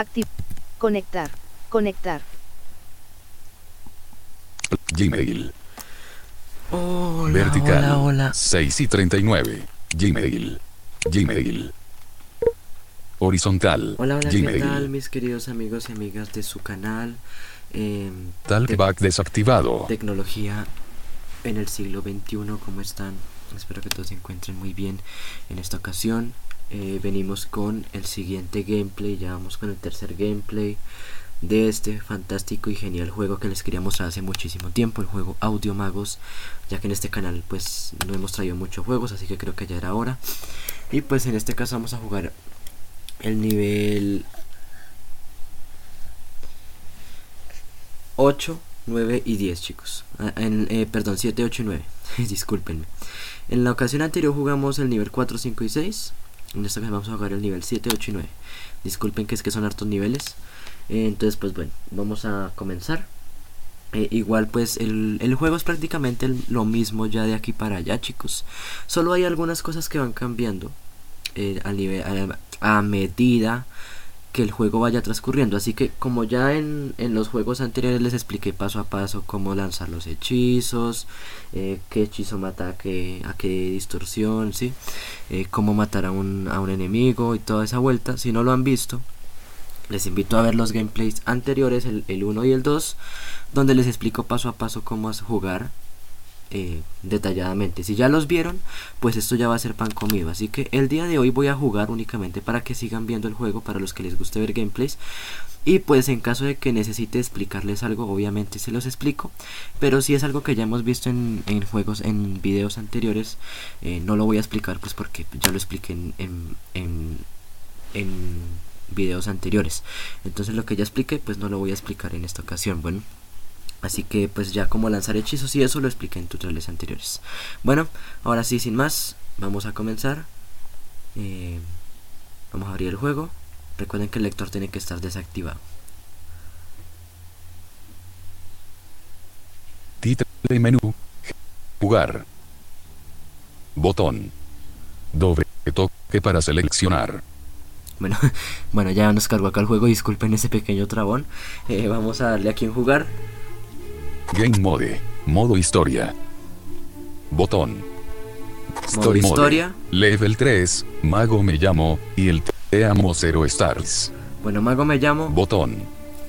Activ. Conectar. Conectar. Gmail. Hola, Vertical. hola, hola. 6 y 39. Gmail. Gmail. Horizontal. Hola, hola, ¿qué Gmail. tal mis queridos amigos y amigas de su canal? em, Talkback desactivado. Tecnología en el siglo XXI, ¿cómo están? Espero que todos se encuentren muy bien en esta ocasión. Eh, venimos con el siguiente gameplay, ya vamos con el tercer gameplay de este fantástico y genial juego que les quería mostrar hace muchísimo tiempo, el juego Audio Magos, ya que en este canal pues no hemos traído muchos juegos, así que creo que ya era hora. Y pues en este caso vamos a jugar el nivel 8, 9 y 10 chicos. Ah, en- eh, perdón, 7, 8 y 9. Discúlpenme. En la ocasión anterior jugamos el nivel 4, 5 y 6. En esta vez vamos a jugar el nivel 7, 8 y 9. Disculpen que es que son hartos niveles. Eh, entonces pues bueno, vamos a comenzar. Eh, igual pues el, el juego es prácticamente lo mismo ya de aquí para allá chicos. Solo hay algunas cosas que van cambiando eh, a medida que el juego vaya transcurriendo. Así que como ya en, en los juegos anteriores les expliqué paso a paso cómo lanzar los hechizos, eh, qué hechizo mata a qué, a qué distorsión, ¿sí? Eh, cómo matar a un, a un enemigo y toda esa vuelta. Si no lo han visto, les invito a ver los gameplays anteriores, el, el 1 y el 2, donde les explico paso a paso cómo jugar eh, detalladamente. Si ya los vieron, pues esto ya va a ser pan comido. Así que el día de hoy voy a jugar únicamente para que sigan viendo el juego, para los que les guste ver gameplays. Y pues en caso de que necesite explicarles algo, obviamente se los explico. Pero si es algo que ya hemos visto en, en juegos, en videos anteriores, eh, no lo voy a explicar pues porque ya lo expliqué en, en, en, en videos anteriores. Entonces lo que ya expliqué pues no lo voy a explicar en esta ocasión. Bueno. Así que pues ya como lanzar hechizos y eso lo expliqué en tutoriales anteriores. Bueno, ahora sí, sin más, vamos a comenzar. Eh, vamos a abrir el juego. Recuerden que el lector tiene que estar desactivado. Título menú. Jugar. Botón. Doble toque para seleccionar. Bueno, bueno, ya nos cargó acá el juego. Disculpen ese pequeño trabón. Eh, vamos a darle aquí en jugar. Game Mode. Modo historia. Botón. Modo historia. Mode. Level 3. Mago me llamo. Y el te amo 0 stars. Bueno, Mago me llamo Botón.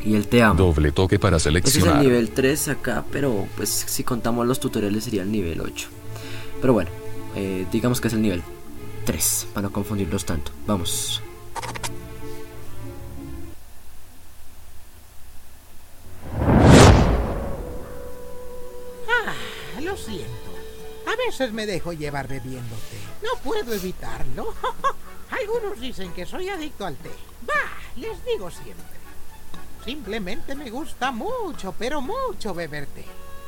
y el te amo. Doble toque para Ese es el seleccionar. nivel 3 acá, pero pues si contamos los tutoriales sería el nivel 8. Pero bueno, eh, digamos que es el nivel 3, para no confundirlos tanto. Vamos. Siento. A veces me dejo llevar bebiendo té. No puedo evitarlo. Algunos dicen que soy adicto al té. Bah, les digo siempre. Simplemente me gusta mucho, pero mucho beber té.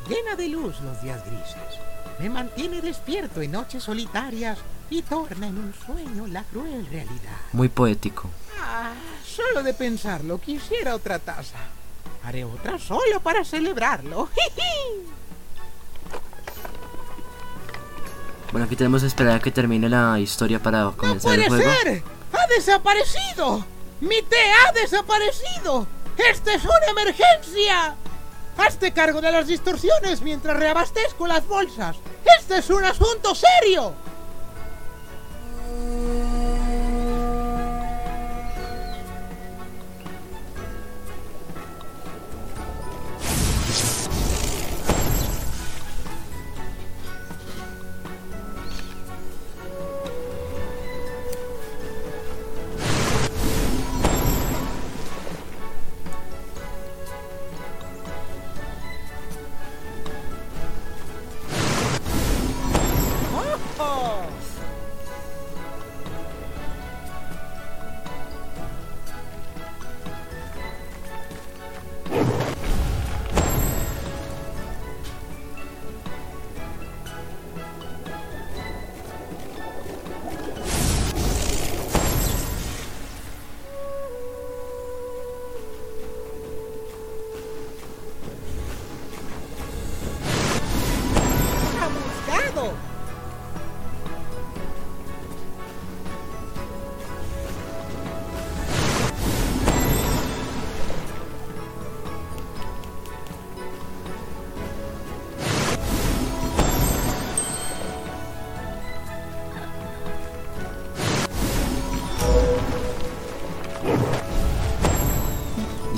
Llena de luz los días grises. Me mantiene despierto en noches solitarias y torna en un sueño la cruel realidad. Muy poético. Ah, solo de pensarlo quisiera otra taza. Haré otra solo para celebrarlo. Bueno, aquí tenemos que esperar a que termine la historia para ¡No comenzar el puede juego. ser! ¡Ha desaparecido! ¡Mi té ha desaparecido! ¡Esta es una emergencia! Hazte cargo de las distorsiones mientras reabastezco las bolsas. ¡Este es un asunto serio!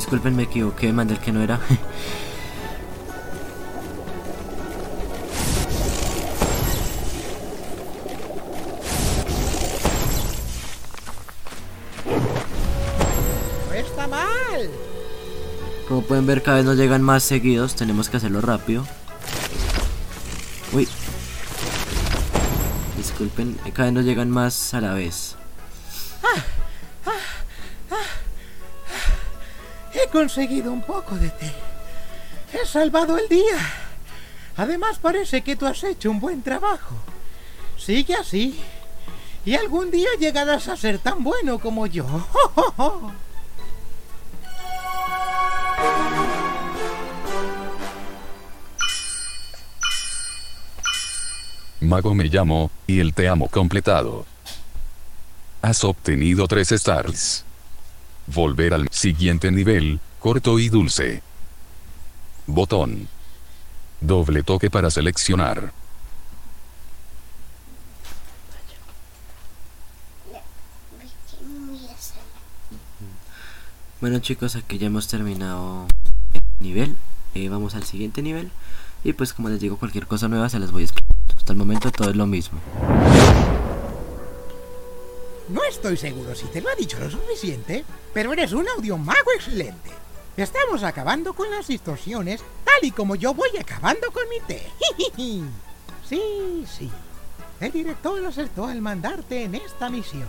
Disculpen, me equivoqué, mandé el que no era. No está mal. Como pueden ver, cada vez nos llegan más seguidos. Tenemos que hacerlo rápido. Uy. Disculpen, cada vez nos llegan más a la vez. Conseguido un poco de té. He salvado el día. Además parece que tú has hecho un buen trabajo. Sigue así. Y algún día llegarás a ser tan bueno como yo. Mago me llamo, y el te amo completado. Has obtenido 3 stars. Volver al siguiente nivel, corto y dulce. Botón. Doble toque para seleccionar. Bueno chicos, aquí ya hemos terminado el nivel. Eh, vamos al siguiente nivel. Y pues como les digo, cualquier cosa nueva se las voy a explicar. Hasta el momento todo es lo mismo. No estoy seguro si te lo ha dicho lo suficiente, pero eres un audiomago excelente. Estamos acabando con las distorsiones, tal y como yo voy acabando con mi té. Sí, sí. El director acertó al mandarte en esta misión.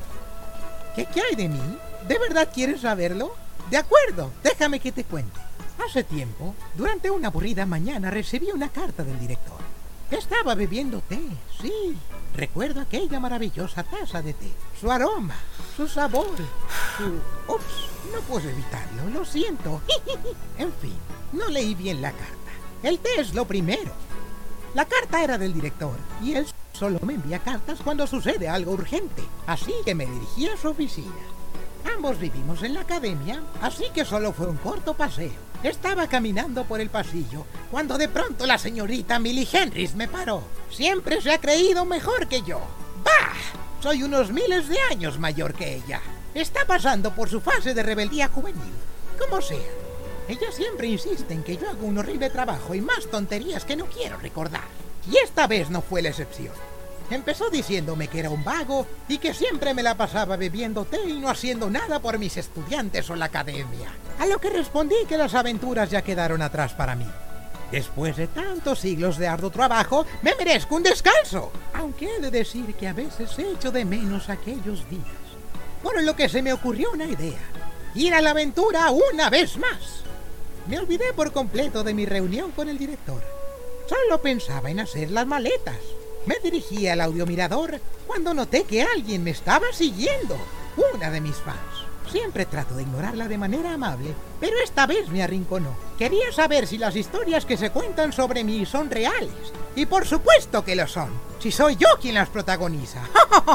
¿Qué, qué hay de mí? ¿De verdad quieres saberlo? De acuerdo, déjame que te cuente. Hace tiempo, durante una aburrida mañana, recibí una carta del director. Estaba bebiendo té, sí. Recuerdo aquella maravillosa taza de té. Su aroma, su sabor, su... Ups, no puedo evitarlo, lo siento. en fin, no leí bien la carta. El té es lo primero. La carta era del director y él solo me envía cartas cuando sucede algo urgente. Así que me dirigí a su oficina. Ambos vivimos en la academia, así que solo fue un corto paseo. Estaba caminando por el pasillo cuando de pronto la señorita Millie Henrys me paró. Siempre se ha creído mejor que yo. ¡Bah! Soy unos miles de años mayor que ella. Está pasando por su fase de rebeldía juvenil. Como sea. Ella siempre insiste en que yo hago un horrible trabajo y más tonterías que no quiero recordar. Y esta vez no fue la excepción. Empezó diciéndome que era un vago y que siempre me la pasaba bebiendo té y no haciendo nada por mis estudiantes o la academia. A lo que respondí que las aventuras ya quedaron atrás para mí. Después de tantos siglos de arduo trabajo, me merezco un descanso. Aunque he de decir que a veces echo de menos aquellos días. Por lo que se me ocurrió una idea. Ir a la aventura una vez más. Me olvidé por completo de mi reunión con el director. Solo pensaba en hacer las maletas. Me dirigí al audiomirador cuando noté que alguien me estaba siguiendo. Una de mis fans. Siempre trato de ignorarla de manera amable, pero esta vez me arrinconó. Quería saber si las historias que se cuentan sobre mí son reales. Y por supuesto que lo son, si soy yo quien las protagoniza.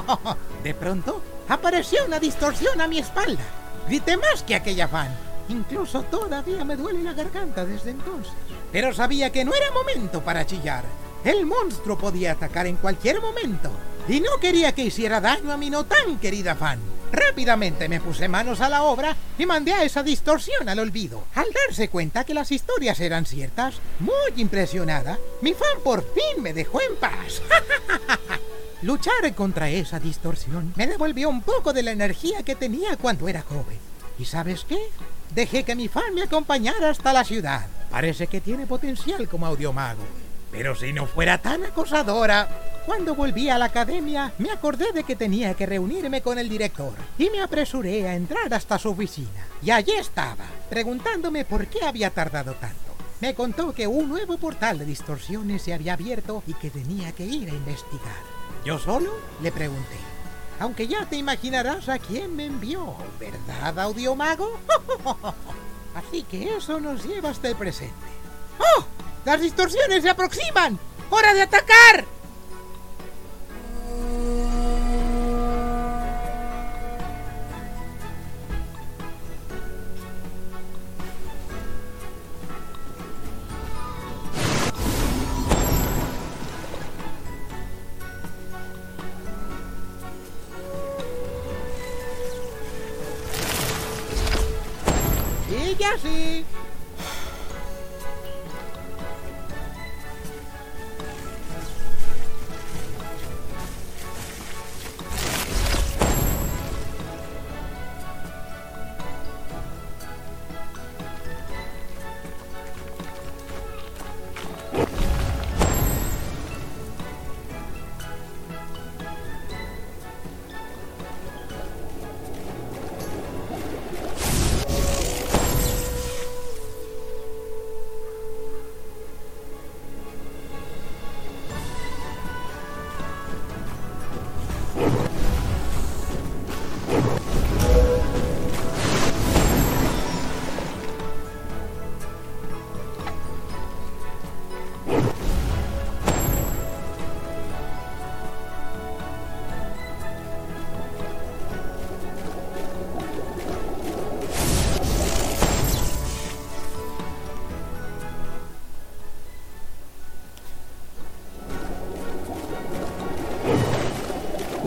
De pronto, apareció una distorsión a mi espalda. Grité más que aquella fan. Incluso todavía me duele la garganta desde entonces. Pero sabía que no era momento para chillar. El monstruo podía atacar en cualquier momento. Y no quería que hiciera daño a mi no tan querida fan. Rápidamente me puse manos a la obra y mandé a esa distorsión al olvido. Al darse cuenta que las historias eran ciertas, muy impresionada, mi fan por fin me dejó en paz. Luchar contra esa distorsión me devolvió un poco de la energía que tenía cuando era joven. ¿Y sabes qué? Dejé que mi fan me acompañara hasta la ciudad. Parece que tiene potencial como audiomago. Pero si no fuera tan acosadora. Cuando volví a la academia, me acordé de que tenía que reunirme con el director y me apresuré a entrar hasta su oficina. Y allí estaba, preguntándome por qué había tardado tanto. Me contó que un nuevo portal de distorsiones se había abierto y que tenía que ir a investigar. ¿Yo solo? Le pregunté. Aunque ya te imaginarás a quién me envió, ¿verdad, audiomago? Así que eso nos lleva hasta el presente. ¡Oh! ¡Las distorsiones se aproximan! ¡Hora de atacar!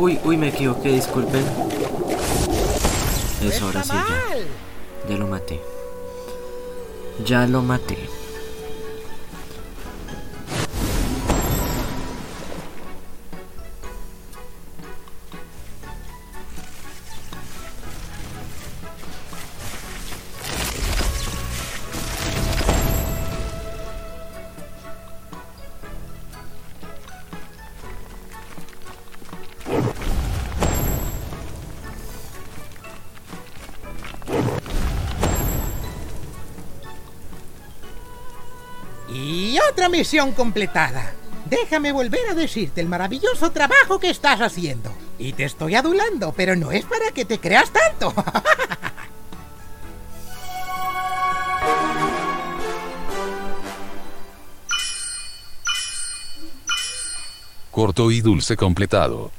Uy, uy, me equivoqué, disculpen. Eso, ahora sí, ya. Ya lo maté. Ya lo maté. Misión completada. Déjame volver a decirte el maravilloso trabajo que estás haciendo. Y te estoy adulando, pero no es para que te creas tanto. Corto y dulce completado.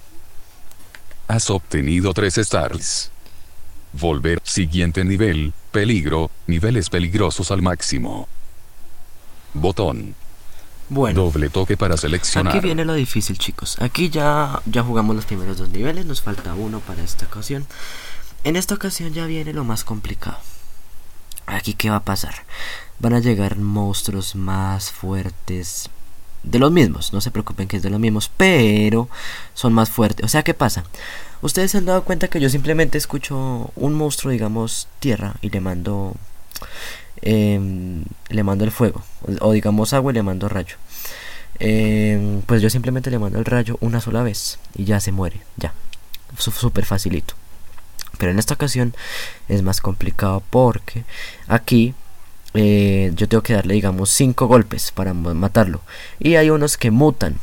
Has obtenido 3 stars. Volver. Siguiente nivel. Peligro. Niveles peligrosos al máximo. Botón. Bueno. Doble toque para seleccionar. Aquí viene lo difícil, chicos. Aquí ya, ya jugamos los primeros dos niveles, nos falta uno para esta ocasión. En esta ocasión ya viene lo más complicado. Aquí, ¿qué va a pasar? Van a llegar monstruos más fuertes. De los mismos, no se preocupen que es de los mismos, pero son más fuertes. O sea, ¿qué pasa? Ustedes se han dado cuenta que yo simplemente escucho un monstruo, digamos, tierra, y le mando em, le mando el fuego o, digamos agua y le mando rayo. Em, pues yo simplemente le mando el rayo una sola vez y ya se muere ya. Súper facilito. Pero en esta ocasión es más complicado porque aquí eh, yo tengo que darle digamos 5 golpes para ma- matarlo. Y hay unos que mutan.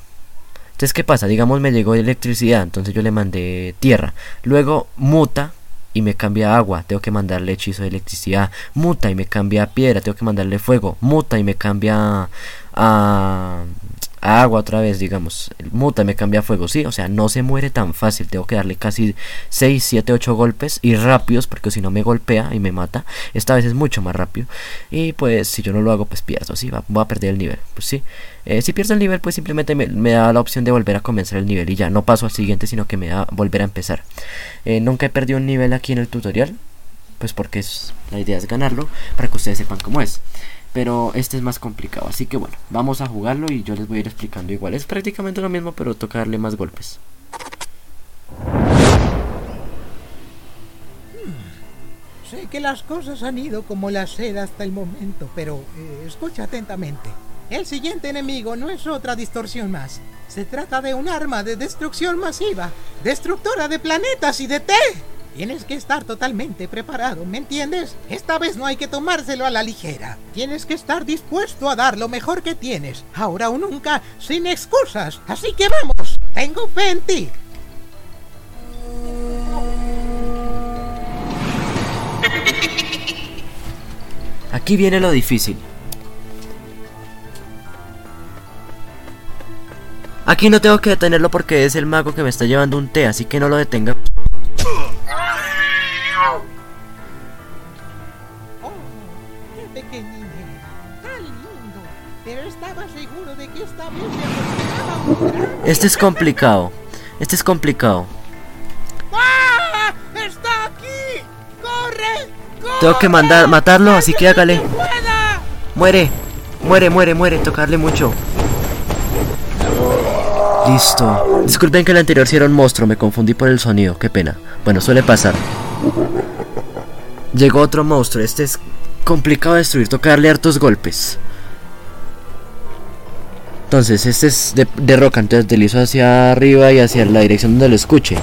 Entonces qué pasa digamos me llegó electricidad entonces yo le mandé tierra. Luego muta y me cambia agua, tengo que mandarle hechizo de electricidad, muta y me cambia piedra, tengo que mandarle fuego, muta y me cambia a, agua otra vez, digamos, muta y me cambia fuego, sí, o sea, no se muere tan fácil, tengo que darle casi 6, 7, 8 golpes y rápidos, porque si no me golpea y me mata, esta vez es mucho más rápido, y pues si yo no lo hago, pues pierdo, sí, va- voy a perder el nivel, pues sí, Eh, si pierdo el nivel, pues simplemente me, me da la opción de volver a comenzar el nivel y ya, no paso al siguiente, sino que me da volver a empezar. Eh, nunca he perdido un nivel aquí en el tutorial, pues porque es, la idea es ganarlo, para que ustedes sepan cómo es. Pero este es más complicado, así que bueno, vamos a jugarlo y yo les voy a ir explicando igual. Es prácticamente lo mismo, pero toca darle más golpes. Sé que las cosas han ido como la seda hasta el momento, pero eh, escucha atentamente. El siguiente enemigo no es otra distorsión más. Se trata de un arma de destrucción masiva, destructora de planetas y de té. Tienes que estar totalmente preparado, ¿me entiendes? Esta vez no hay que tomárselo a la ligera. Tienes que estar dispuesto a dar lo mejor que tienes, ahora o nunca, sin excusas. Así que vamos, tengo fe en ti. Aquí viene lo difícil. Aquí no tengo que detenerlo porque es el mago que me está llevando un té, así que no lo detenga. Este es complicado. Este es complicado. ¡Ah! ¡Está aquí! ¡Corre! ¡Corre! Tengo que mandar, matarlo, así que hágale. Muere, muere, muere, muere. Tocarle mucho. Listo. Disculpen que el anterior sí era un monstruo, me confundí por el sonido, qué pena. Bueno, suele pasar. Llegó otro monstruo, este es complicado de destruir, tocarle hartos golpes. Entonces, este es de, roca, entonces deslizo hacia arriba y hacia la dirección donde lo escuche.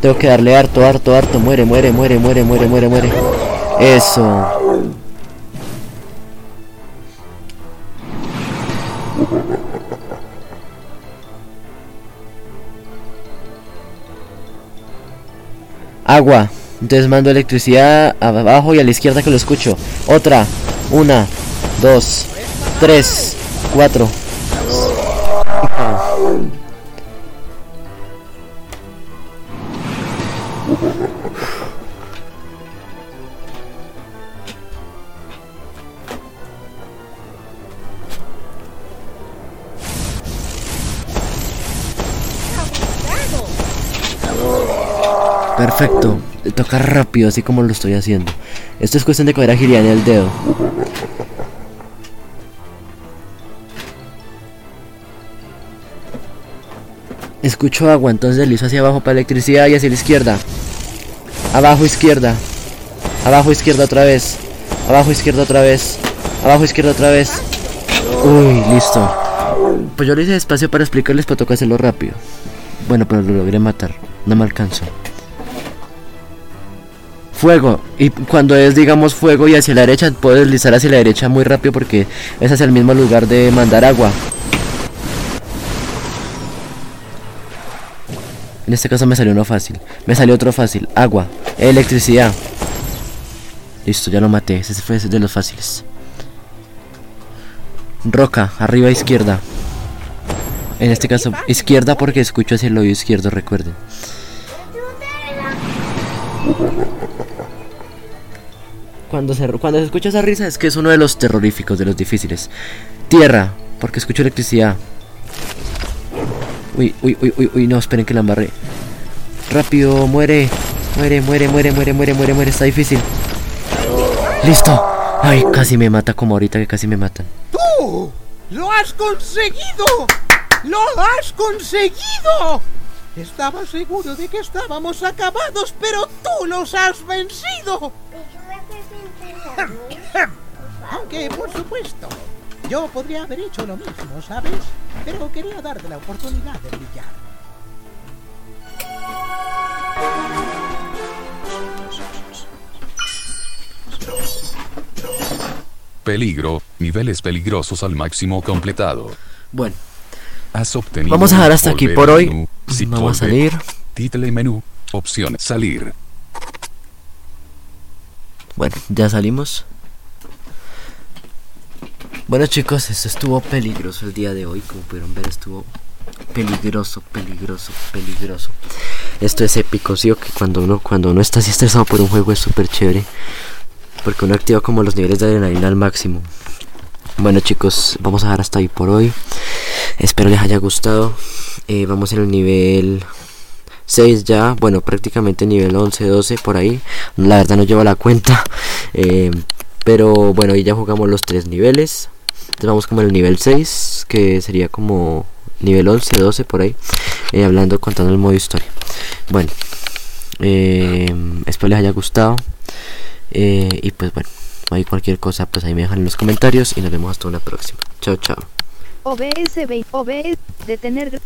Tengo que darle harto, harto, harto. Muere, muere, muere, muere, muere, muere, muere. Eso. Agua. Entonces mando electricidad abajo y a la izquierda que lo escucho. Otra. Una. Dos. Tres. Cuatro. Perfecto. Toca rápido, así como lo estoy haciendo. Esto es cuestión de coger agilidad en el dedo. Escucho agua, entonces deslizo hacia abajo para electricidad y hacia la izquierda. Abajo izquierda. Abajo izquierda otra vez. Abajo izquierda otra vez. Abajo izquierda otra vez. Uy, listo. Pues yo lo hice despacio para explicarles, pero toca hacerlo rápido. Bueno, pero lo logré matar. No me alcanzó. Fuego. Y cuando es, digamos, fuego y hacia la derecha, puedo deslizar hacia la derecha muy rápido porque es hacia el mismo lugar de mandar agua. En este caso me salió uno fácil. Me salió otro fácil. Agua. Electricidad. Listo, ya lo maté. Ese fue de los fáciles. Roca. Arriba izquierda. En este caso, izquierda porque escucho hacia el oído izquierdo, recuerden. Cuando se, cuando se escucha esa risa es que es uno de los terroríficos, de los difíciles. Tierra, porque escucho electricidad. Uy, uy, uy, uy, uy, no, esperen que la embarré. Rápido, muere. Muere, muere, muere, muere, muere, muere, muere. Está difícil. Listo. Ay, casi me mata como ahorita que casi me matan. ¡Tú! ¡Lo has conseguido! ¡Lo has conseguido! Estaba seguro de que estábamos acabados, pero tú los has vencido. Aunque, por supuesto, yo podría haber hecho lo mismo, ¿sabes? Pero quería darte la oportunidad de brillar. Peligro, niveles peligrosos al máximo completado. Bueno, Has obtenido. Vamos a dejar hasta aquí por hoy. menú, Zip Vamos a salir. Título y menú. Opciones. Salir. Bueno, ya salimos. Bueno chicos, esto estuvo peligroso el día de hoy, como pudieron ver estuvo peligroso, peligroso, peligroso. Esto es épico, sí, o que cuando uno, cuando uno está así estresado por un juego es súper chévere. Porque uno activa como los niveles de adrenalina al máximo. Bueno chicos, vamos a dejar hasta ahí por hoy. Espero les haya gustado. Eh, vamos en el nivel 6 ya, bueno, prácticamente nivel 11, 12 por ahí. La verdad no llevo la cuenta. Eh, pero bueno, ahí ya jugamos los tres niveles. Entonces vamos como el nivel 6, que sería como nivel 11, 12 por ahí. eh, hablando, contando el modo historia. Bueno, eh, espero les haya gustado. Eh, y pues bueno, hay cualquier cosa, pues ahí me dejan en los comentarios y nos vemos hasta una próxima. Chao, chao. OBS, OBS, detener.